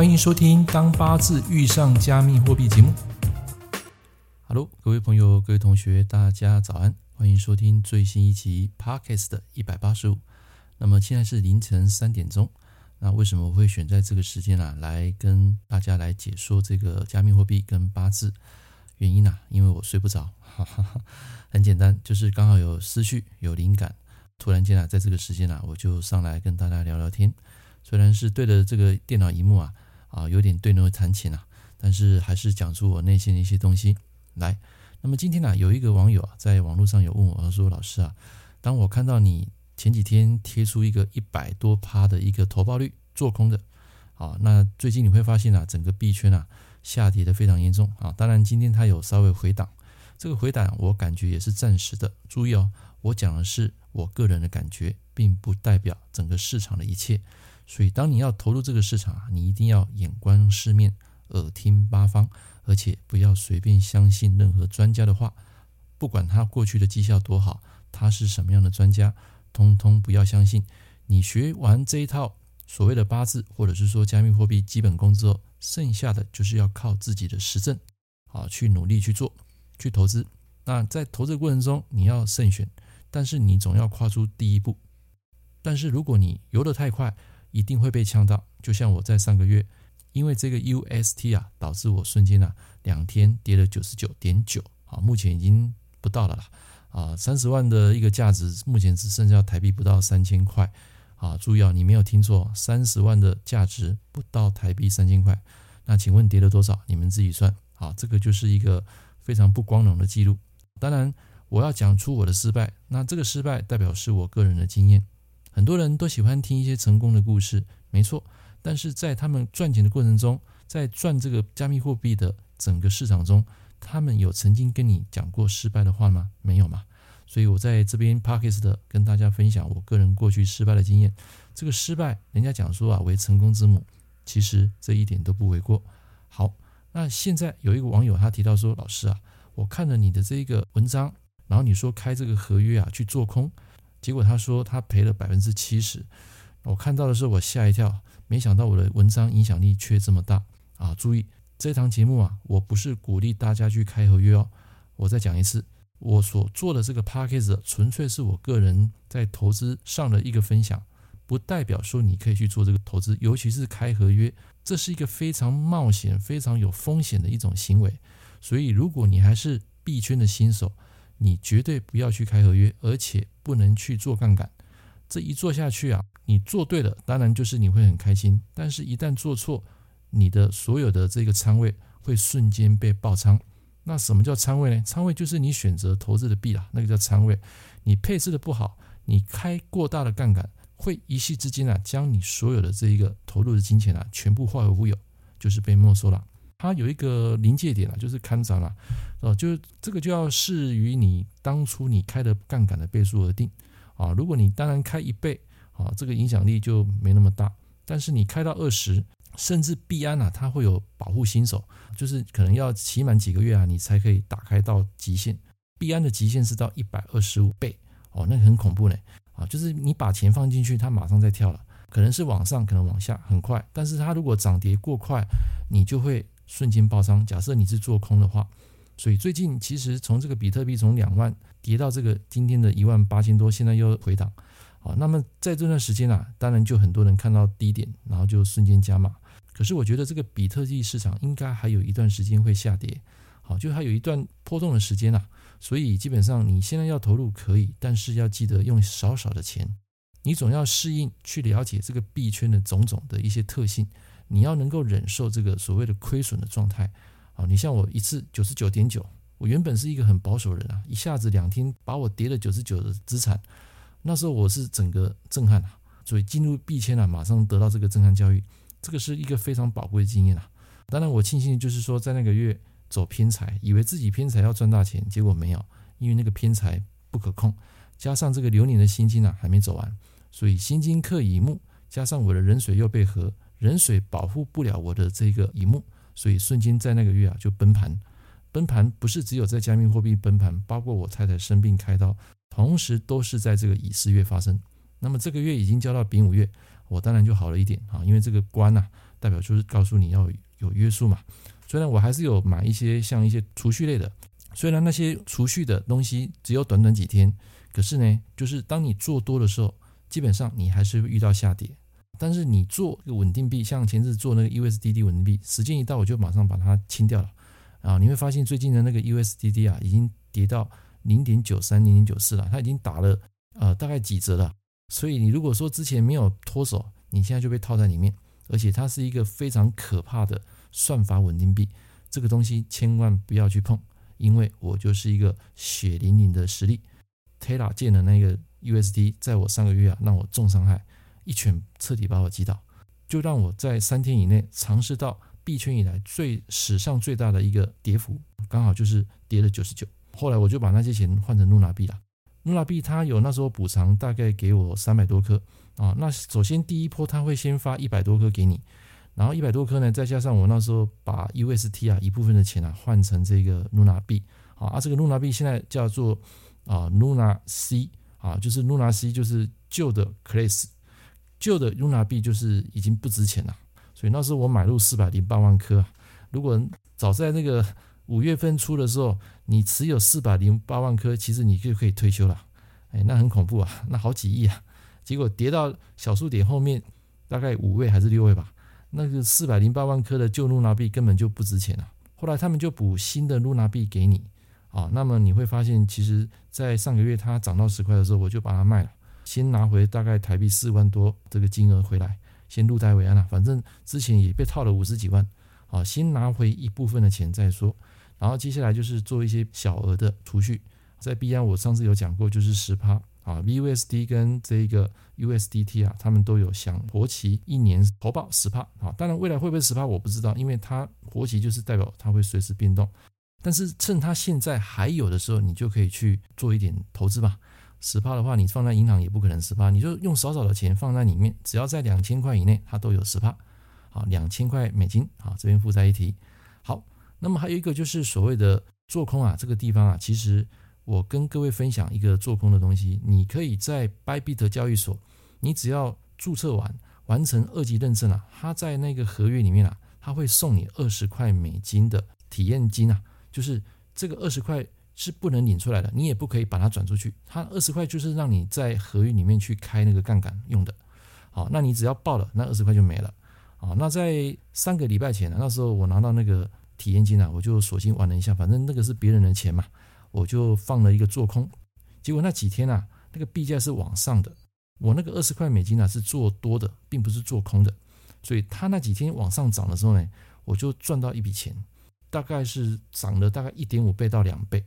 欢迎收听《当八字遇上加密货币》节目。Hello，各位朋友、各位同学，大家早安！欢迎收听最新一期 Podcast 的一百八十五。那么现在是凌晨三点钟。那为什么我会选在这个时间啊，来跟大家来解说这个加密货币跟八字？原因啊，因为我睡不着。哈哈哈，很简单，就是刚好有思绪、有灵感，突然间啊，在这个时间啊，我就上来跟大家聊聊天。虽然是对着这个电脑荧幕啊，啊，有点对牛弹琴啊，但是还是讲出我内心的一些东西来。那么今天呢、有一个网友啊，在网络上有问我，他说：“老师啊，当我看到你前几天贴出一个一百多趴的一个投报率做空的，啊，那最近你会发现啊，整个币圈啊下跌的非常严重啊。当然今天它有稍微回档，这个回档我感觉也是暂时的。注意哦，我讲的是我个人的感觉，并不代表整个市场的一切。”所以，当你要投入这个市场啊，你一定要眼观四面，耳听八方，而且不要随便相信任何专家的话。不管他过去的绩效多好，他是什么样的专家，通通不要相信。你学完这一套所谓的八字，或者是说加密货币基本功之后，剩下的就是要靠自己的实证，啊，去努力去做，去投资。那在投资过程中，你要慎选，但是你总要跨出第一步。但是如果你游得太快，一定会被呛到，就像我在上个月，因为这个 UST 啊，导致我瞬间啊两天跌了九十九点九啊，目前已经不到了啦啊，三十万的一个价值，目前只剩下台币不到三千块啊，注意啊，你没有听错，三十万的价值不到台币三千块，那请问跌了多少？你们自己算啊，这个就是一个非常不光荣的记录。当然，我要讲出我的失败，那这个失败代表是我个人的经验。很多人都喜欢听一些成功的故事，没错。但是在他们赚钱的过程中，在赚这个加密货币的整个市场中，他们有曾经跟你讲过失败的话吗？没有嘛。所以我在这边 Podcast 的跟大家分享我个人过去失败的经验。这个失败，人家讲说啊为成功之母，其实这一点都不为过。好，那现在有一个网友他提到说，老师啊，我看了你的这个文章，然后你说开这个合约啊去做空。结果他说他赔了百分之七十，我看到的时候我吓一跳，没想到我的文章影响力却这么大啊！注意这堂节目啊，我不是鼓励大家去开合约哦。我再讲一次，我所做的这个 podcast 纯粹是我个人在投资上的一个分享，不代表说你可以去做这个投资，尤其是开合约，这是一个非常冒险、非常有风险的一种行为。所以如果你还是币圈的新手，你绝对不要去开合约，而且不能去做杠杆。这一做下去啊，你做对了，当然就是你会很开心。但是，一旦做错，你的所有的这个仓位会瞬间被爆仓。那什么叫仓位呢？仓位就是你选择投资的币啊，那个叫仓位。你配置的不好，你开过大的杠杆，会一夕之间啊，将你所有的这一个投入的金钱啊，全部化为乌有，就是被没收了。它有一个临界点啊，就是看涨了，哦，就这个就要视于你当初你开的杠杆的倍数而定啊。如果你当然开一倍啊，这个影响力就没那么大。但是你开到二十，甚至币安啊，它会有保护新手，就是可能要期满几个月啊，你才可以打开到极限。币安的极限是到一百二十五倍哦，那很恐怖呢啊，就是你把钱放进去，它马上再跳了，可能是往上，可能往下，很快。但是它如果涨跌过快，你就会。瞬间爆仓。假设你是做空的话，所以最近其实从这个比特币从两万跌到这个今天的一万八千多，现在又回档。好，那么在这段时间啊，当然就很多人看到低点，然后就瞬间加码。可是我觉得这个比特币市场应该还有一段时间会下跌，好，就还有一段波动的时间啊。所以基本上你现在要投入可以，但是要记得用少少的钱，你总要适应去了解这个币圈的种种的一些特性。你要能够忍受这个所谓的亏损的状态啊！你像我一次九十九点九，我原本是一个很保守的人啊，一下子两天把我跌了九十九的资产，那时候我是整个震撼啊！所以进入币圈啊，马上得到这个震撼教育，这个是一个非常宝贵的经验啊！当然我庆幸就是说在那个月走偏财，以为自己偏财要赚大钱，结果没有，因为那个偏财不可控，加上这个流年的辛金啊还没走完，所以辛金克乙木，加上我的壬水又被合。壬水保护不了我的这个乙木，所以瞬间在那个月啊就崩盘。崩盘不是只有在加密货币崩盘，包括我太太生病开刀，同时都是在这个乙巳月发生。那么这个月已经交到丙午月，我当然就好了一点啊，因为这个官呐、代表就是告诉你要有约束嘛。虽然我还是有买一些像一些储蓄类的，虽然那些储蓄的东西只有短短几天，可是呢，就是当你做多的时候，基本上你还是会遇到下跌。但是你做稳定币，像前次做那个 USDT 稳定币，时间一到我就马上把它清掉了。啊，你会发现最近的那个 USDT 啊，已经跌到零点九三、零点九四了，它已经打了呃大概几折了。所以你如果说之前没有脱手，你现在就被套在里面，而且它是一个非常可怕的算法稳定币，这个东西千万不要去碰，因为我就是一个血淋淋的实例。Terra 建的那个 USD，在我上个月啊让我重伤害，一拳彻底把我击倒，就让我在三天以内尝试到。币圈以来最史上最大的一个跌幅，刚好就是跌了九十九。后来我就把那些钱换成露娜币了。露娜币它有那时候补偿，大概给我三百多颗啊。那首先第一波它会先发一百多颗给你，然后一百多颗呢，再加上我那时候把 UST 啊一部分的钱啊换成这个露娜币啊。这个露娜币现在叫做啊露娜 C 啊，就是露娜 C 就是旧的 Class，旧的露娜币就是已经不值钱了。所以那时候我买入四百零八万颗，如果早在那个五月份出的时候，你持有四百零八万颗，其实你就可以退休了。哎，那很恐怖啊，那好几亿啊！结果跌到小数点后面，大概五位还是六位吧，那个四百零八万颗的旧露娜币根本就不值钱了。后来他们就补新的露娜币给你啊，那么你会发现，其实在上个月它涨到十块的时候，我就把它卖了，先拿回大概台币四万多这个金额回来。先入袋为安了，反正之前也被套了五十几万，啊，先拿回一部分的钱再说，然后接下来就是做一些小额的储蓄，在币安我上次有讲过，就是十趴啊，VUSD 跟这个 USDT 啊，他们都有享活期一年投报十趴啊，当然未来会不会十趴我不知道，因为它活期就是代表它会随时变动，但是趁它现在还有的时候，你就可以去做一点投资吧。十趴的话，你放在银行也不可能十趴，你就用少少的钱放在里面，只要在两千块以内，它都有十趴。好，两千块美金，好，这边附在一提。好，那么还有一个就是所谓的做空啊，这个地方啊，其实我跟各位分享一个做空的东西，你可以在 Bybit 交易所，你只要注册完，完成二级认证啊，它在那个合约里面啊，它会送你二十块美金的体验金啊，就是这个二十块。是不能领出来的，你也不可以把它转出去。它二十块就是让你在合约里面去开那个杠杆用的。好，那你只要报了，那二十块就没了。好，那在三个礼拜前，那时候我拿到那个体验金啊，我就索性玩了一下，反正那个是别人的钱嘛，我就放了一个做空。结果那几天啊，那个币价是往上的，我那个二十块美金啊是做多的，并不是做空的。所以它那几天往上涨的时候呢，我就赚到一笔钱，大概是涨了大概一点五倍到两倍。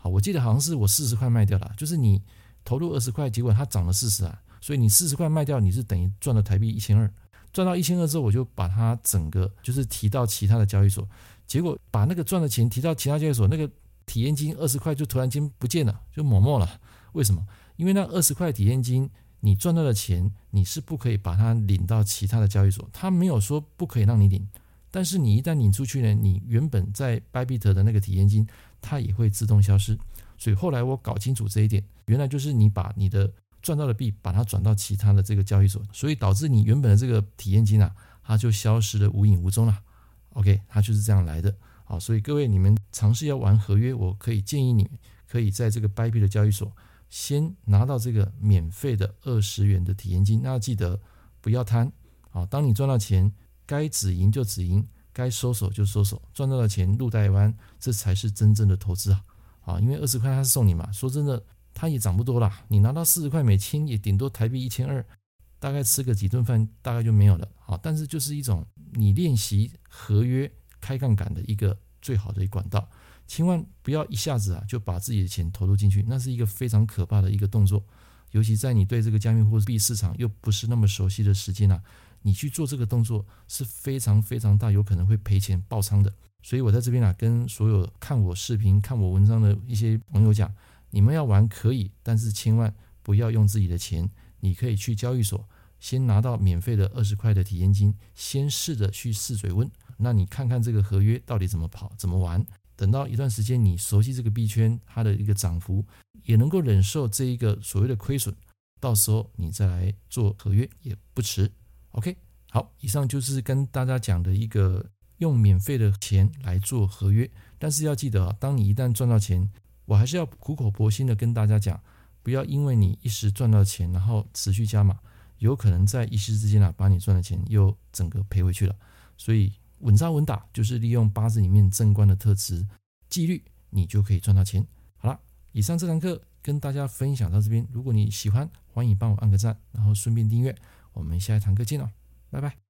好，我记得好像是我四十块卖掉了，就是你投入二十块，结果它涨了四十啊，所以你四十块卖掉，你是等于赚了台币一千二，赚到一千二之后，我就把它整个就是提到其他的交易所，结果把那个赚的钱提到其他交易所，那个体验金二十块就突然间不见了，就抹没了。为什么？因为那二十块体验金你赚到的钱，你是不可以把它领到其他的交易所，他没有说不可以让你领，但是你一旦领出去呢，你原本在 Bybit 的那个体验金。它也会自动消失，所以后来我搞清楚这一点，原来就是你把你的赚到的币，把它转到其他的这个交易所，所以导致你原本的这个体验金啊，它就消失的无影无踪了。OK，它就是这样来的。好，所以各位你们尝试要玩合约，我可以建议你可以在这个 Bybit 的交易所先拿到这个免费的二十元的体验金，那记得不要贪。好，当你赚到钱，该止盈就止盈。该收手就收手，赚到的钱入袋为安，这才是真正的投资啊！啊，因为二十块他是送你嘛，说真的，他也涨不多啦。你拿到四十块美金，也顶多台币一千二，大概吃个几顿饭，大概就没有了。好，但是就是一种你练习合约开杠杆的一个最好的管道，千万不要一下子啊就把自己的钱投入进去，那是一个非常可怕的一个动作，尤其在你对这个加密货币市场又不是那么熟悉的时间啊。你去做这个动作是非常非常大，有可能会赔钱爆仓的。所以我在这边啊，跟所有看我视频、看我文章的一些朋友讲，你们要玩可以，但是千万不要用自己的钱。你可以去交易所，先拿到免费的二十块的体验金，先试着去试水温。那你看看这个合约到底怎么跑、怎么玩。等到一段时间，你熟悉这个币圈，它的一个涨幅，也能够忍受这一个所谓的亏损，到时候你再来做合约也不迟。OK，好，以上就是跟大家讲的一个用免费的钱来做合约，但是要记得啊，当你一旦赚到钱，我还是要苦口婆心的跟大家讲，不要因为你一时赚到钱，然后持续加码，有可能在一时之间啊，把你赚的钱又整个赔回去了。所以稳扎稳打，就是利用八字里面正官的特质，纪律，你就可以赚到钱。好了，以上这堂课跟大家分享到这边，如果你喜欢，欢迎帮我按个赞，然后顺便订阅。我们下一堂课见哦。拜拜。